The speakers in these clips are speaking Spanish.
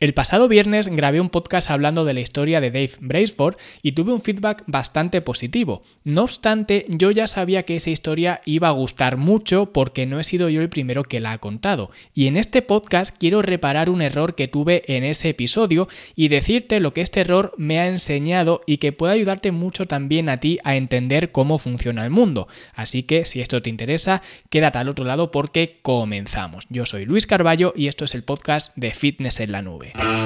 El pasado viernes grabé un podcast hablando de la historia de Dave Braceford y tuve un feedback bastante positivo. No obstante, yo ya sabía que esa historia iba a gustar mucho porque no he sido yo el primero que la ha contado. Y en este podcast quiero reparar un error que tuve en ese episodio y decirte lo que este error me ha enseñado y que puede ayudarte mucho también a ti a entender cómo funciona el mundo. Así que si esto te interesa, quédate al otro lado porque comenzamos. Yo soy Luis Carballo y esto es el podcast de Fitness en la Nube. Enjoy.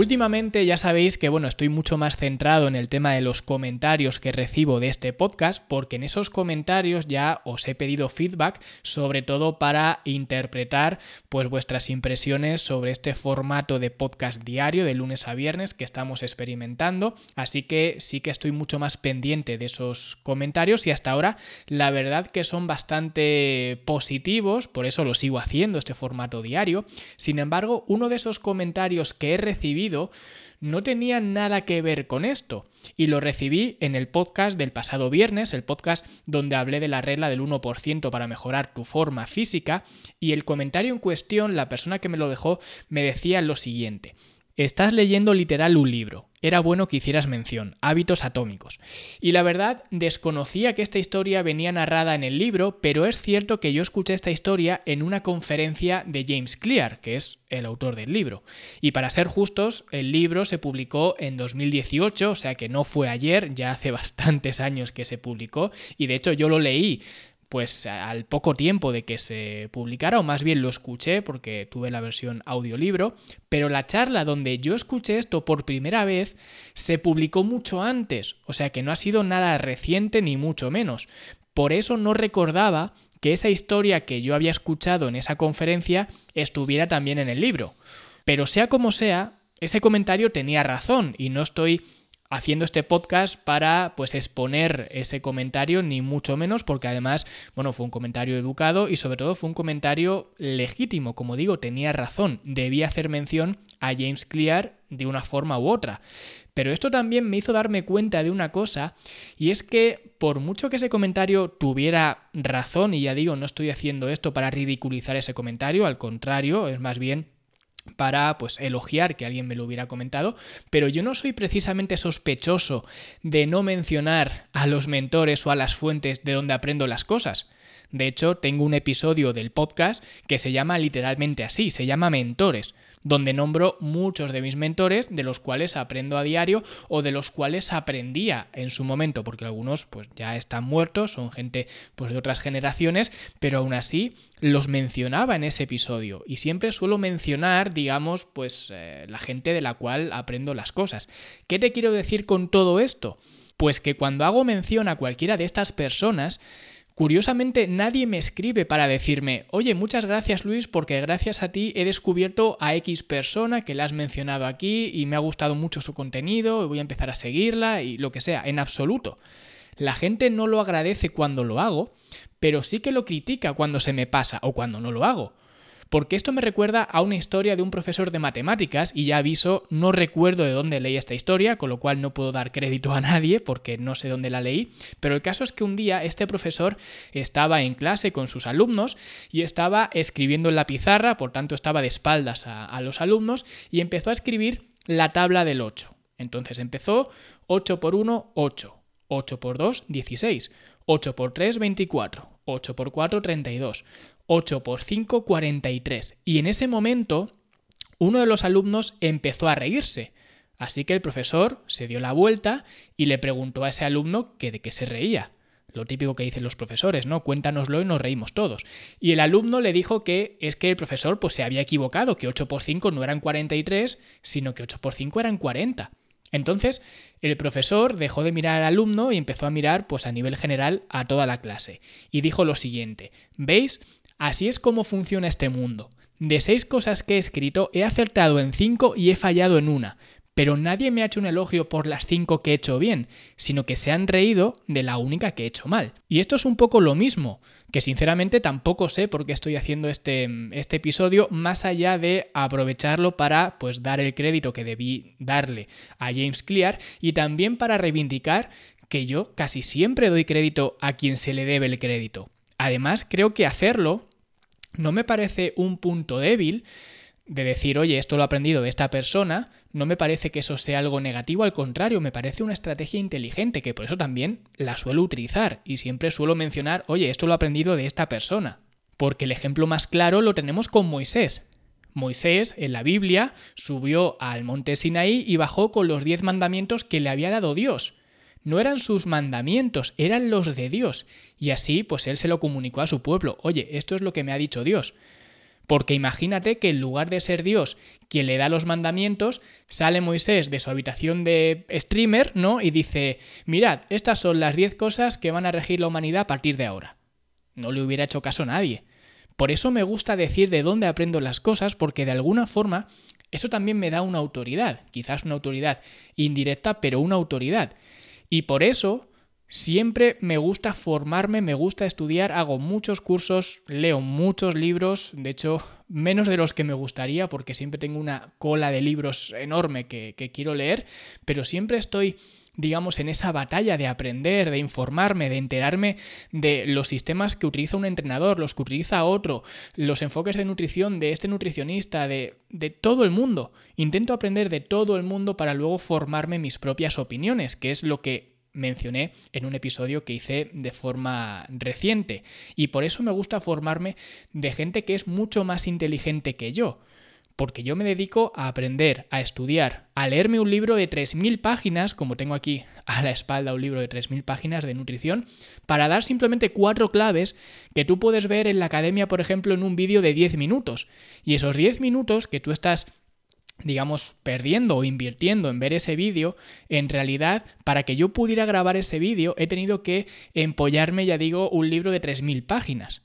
Últimamente ya sabéis que bueno, estoy mucho más centrado en el tema de los comentarios que recibo de este podcast porque en esos comentarios ya os he pedido feedback sobre todo para interpretar pues vuestras impresiones sobre este formato de podcast diario de lunes a viernes que estamos experimentando, así que sí que estoy mucho más pendiente de esos comentarios y hasta ahora la verdad que son bastante positivos, por eso lo sigo haciendo este formato diario. Sin embargo, uno de esos comentarios que he recibido no tenía nada que ver con esto. Y lo recibí en el podcast del pasado viernes, el podcast donde hablé de la regla del 1% para mejorar tu forma física, y el comentario en cuestión, la persona que me lo dejó, me decía lo siguiente. Estás leyendo literal un libro. Era bueno que hicieras mención, hábitos atómicos. Y la verdad, desconocía que esta historia venía narrada en el libro, pero es cierto que yo escuché esta historia en una conferencia de James Clear, que es el autor del libro. Y para ser justos, el libro se publicó en 2018, o sea que no fue ayer, ya hace bastantes años que se publicó, y de hecho yo lo leí pues al poco tiempo de que se publicara, o más bien lo escuché porque tuve la versión audiolibro, pero la charla donde yo escuché esto por primera vez se publicó mucho antes, o sea que no ha sido nada reciente ni mucho menos. Por eso no recordaba que esa historia que yo había escuchado en esa conferencia estuviera también en el libro. Pero sea como sea, ese comentario tenía razón y no estoy haciendo este podcast para pues exponer ese comentario ni mucho menos porque además bueno fue un comentario educado y sobre todo fue un comentario legítimo. Como digo tenía razón. Debía hacer mención a James Clear de una forma u otra. Pero esto también me hizo darme cuenta de una cosa y es que por mucho que ese comentario tuviera razón y ya digo no estoy haciendo esto para ridiculizar ese comentario al contrario es más bien para pues elogiar que alguien me lo hubiera comentado, pero yo no soy precisamente sospechoso de no mencionar a los mentores o a las fuentes de donde aprendo las cosas. De hecho, tengo un episodio del podcast que se llama literalmente así, se llama Mentores, donde nombro muchos de mis mentores de los cuales aprendo a diario o de los cuales aprendía en su momento, porque algunos pues ya están muertos, son gente pues de otras generaciones, pero aún así los mencionaba en ese episodio y siempre suelo mencionar, digamos, pues eh, la gente de la cual aprendo las cosas. ¿Qué te quiero decir con todo esto? Pues que cuando hago mención a cualquiera de estas personas, Curiosamente, nadie me escribe para decirme, oye, muchas gracias Luis, porque gracias a ti he descubierto a X persona que la has mencionado aquí y me ha gustado mucho su contenido y voy a empezar a seguirla y lo que sea, en absoluto. La gente no lo agradece cuando lo hago, pero sí que lo critica cuando se me pasa o cuando no lo hago porque esto me recuerda a una historia de un profesor de matemáticas y ya aviso, no recuerdo de dónde leí esta historia, con lo cual no puedo dar crédito a nadie porque no sé dónde la leí, pero el caso es que un día este profesor estaba en clase con sus alumnos y estaba escribiendo en la pizarra, por tanto estaba de espaldas a, los alumnos y empezó a escribir la tabla del 8. Entonces empezó 8 por 1, 8. 8 por 2, 16. 8 por 3, 24. 8 por 4, 32. 8 por 5, 43. Y en ese momento, uno de los alumnos empezó a reírse. Así que el profesor se dio la vuelta y le preguntó a ese alumno que de qué se reía. Lo típico que dicen los profesores, ¿no? Cuéntanoslo y nos reímos todos. Y el alumno le dijo que es que el profesor pues se había equivocado, que 8 por 5 no eran 43, sino que 8 por 5 eran 40. Entonces, el profesor dejó de mirar al alumno y empezó a mirar pues a nivel general a toda la clase. Y dijo lo siguiente, ¿veis? Así es como funciona este mundo. De seis cosas que he escrito, he acertado en cinco y he fallado en una. Pero nadie me ha hecho un elogio por las cinco que he hecho bien, sino que se han reído de la única que he hecho mal. Y esto es un poco lo mismo, que sinceramente tampoco sé por qué estoy haciendo este, este episodio, más allá de aprovecharlo para pues dar el crédito que debí darle a James Clear y también para reivindicar que yo casi siempre doy crédito a quien se le debe el crédito. Además, creo que hacerlo no me parece un punto débil de decir, oye, esto lo he aprendido de esta persona, no me parece que eso sea algo negativo, al contrario, me parece una estrategia inteligente, que por eso también la suelo utilizar y siempre suelo mencionar, oye, esto lo he aprendido de esta persona. Porque el ejemplo más claro lo tenemos con Moisés. Moisés, en la Biblia, subió al monte Sinaí y bajó con los diez mandamientos que le había dado Dios. No eran sus mandamientos, eran los de Dios. Y así, pues él se lo comunicó a su pueblo. Oye, esto es lo que me ha dicho Dios. Porque imagínate que en lugar de ser Dios quien le da los mandamientos, sale Moisés de su habitación de streamer, ¿no? Y dice, mirad, estas son las 10 cosas que van a regir la humanidad a partir de ahora. No le hubiera hecho caso a nadie. Por eso me gusta decir de dónde aprendo las cosas, porque de alguna forma eso también me da una autoridad, quizás una autoridad indirecta, pero una autoridad. Y por eso Siempre me gusta formarme, me gusta estudiar, hago muchos cursos, leo muchos libros, de hecho menos de los que me gustaría porque siempre tengo una cola de libros enorme que, quiero leer, pero siempre estoy digamos, en esa batalla de aprender, de informarme, de enterarme de los sistemas que utiliza un entrenador, los que utiliza otro, los enfoques de nutrición de este nutricionista, de, de todo el mundo. Intento aprender de todo el mundo para luego formarme mis propias opiniones, que es lo que mencioné en un episodio que hice de forma reciente. Y por eso me gusta formarme de gente que es mucho más inteligente que yo. Porque yo me dedico a aprender, a estudiar, a leerme un libro de 3.000 páginas, como tengo aquí a la espalda un libro de 3.000 páginas de nutrición, para dar simplemente cuatro claves que tú puedes ver en la academia, por ejemplo, en un vídeo de 10 minutos. Y esos 10 minutos que tú estás digamos, perdiendo o invirtiendo en ver ese vídeo, en realidad, para que yo pudiera grabar ese vídeo, he tenido que empollarme, ya digo, un libro de 3.000 páginas.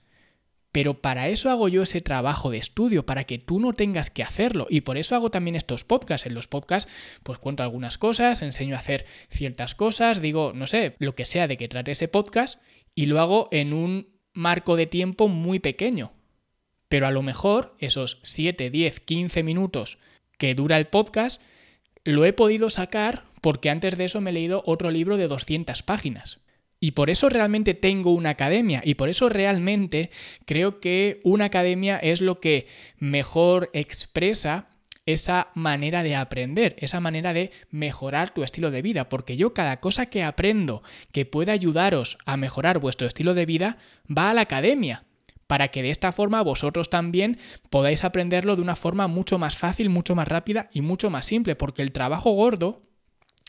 Pero para eso hago yo ese trabajo de estudio, para que tú no tengas que hacerlo. Y por eso hago también estos podcasts. En los podcasts, pues cuento algunas cosas, enseño a hacer ciertas cosas, digo, no sé, lo que sea de que trate ese podcast, y lo hago en un marco de tiempo muy pequeño. Pero a lo mejor esos 7, 10, 15 minutos que dura el podcast, lo he podido sacar porque antes de eso me he leído otro libro de 200 páginas. Y por eso realmente tengo una academia y por eso realmente creo que una academia es lo que mejor expresa esa manera de aprender, esa manera de mejorar tu estilo de vida, porque yo cada cosa que aprendo que pueda ayudaros a mejorar vuestro estilo de vida va a la academia para que de esta forma vosotros también podáis aprenderlo de una forma mucho más fácil, mucho más rápida y mucho más simple, porque el trabajo gordo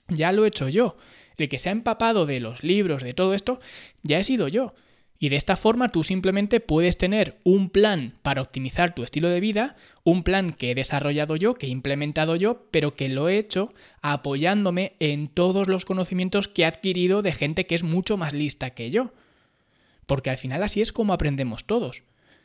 ya lo he hecho yo. El que se ha empapado de los libros, de todo esto, ya he sido yo. Y de esta forma tú simplemente puedes tener un plan para optimizar tu estilo de vida, un plan que he desarrollado yo, que he implementado yo, pero que lo he hecho apoyándome en todos los conocimientos que he adquirido de gente que es mucho más lista que yo. Porque al final así es como aprendemos todos.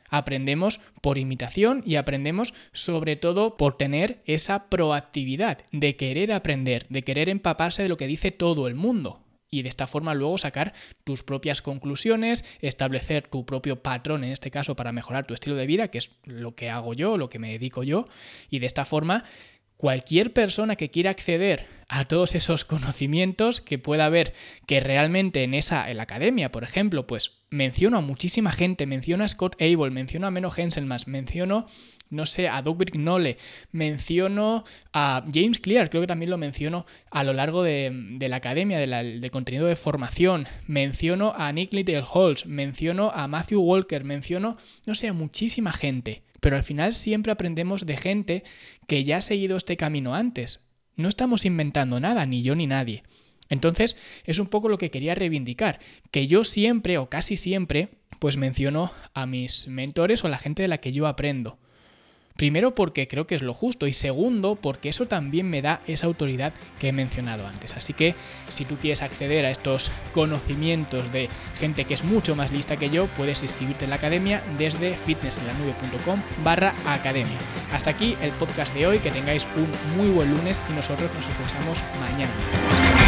Aprendemos por imitación y aprendemos sobre todo por tener esa proactividad de querer aprender, de querer empaparse de lo que dice todo el mundo. Y de esta forma luego sacar tus propias conclusiones, establecer tu propio patrón, en este caso, para mejorar tu estilo de vida, que es lo que hago yo, lo que me dedico yo. Y de esta forma, cualquier persona que quiera acceder a todos esos conocimientos que pueda haber que realmente en esa en la academia, por ejemplo, pues menciono a muchísima gente, menciono a Scott Abel, menciono a Menno Henselmas, menciono no sé, a Doug Brignole, menciono a James Clear, creo que también lo menciono a lo largo de, la academia, de, contenido de formación, menciono a Nick Little Holtz, menciono a Matthew Walker, menciono, no sé, a muchísima gente. Pero al final siempre aprendemos de gente que ya ha seguido este camino antes. No estamos inventando nada, ni yo ni nadie. Entonces, es un poco lo que quería reivindicar, que yo siempre o casi siempre, pues menciono a mis mentores o a la gente de la que yo aprendo. Primero porque creo que es lo justo y segundo porque eso también me da esa autoridad que he mencionado antes. Así que si tú quieres acceder a estos conocimientos de gente que es mucho más lista que yo, puedes inscribirte en la academia desde fitnessenlanube.com barra academia. Hasta aquí el podcast de hoy, que tengáis un muy buen lunes y nosotros nos escuchamos mañana.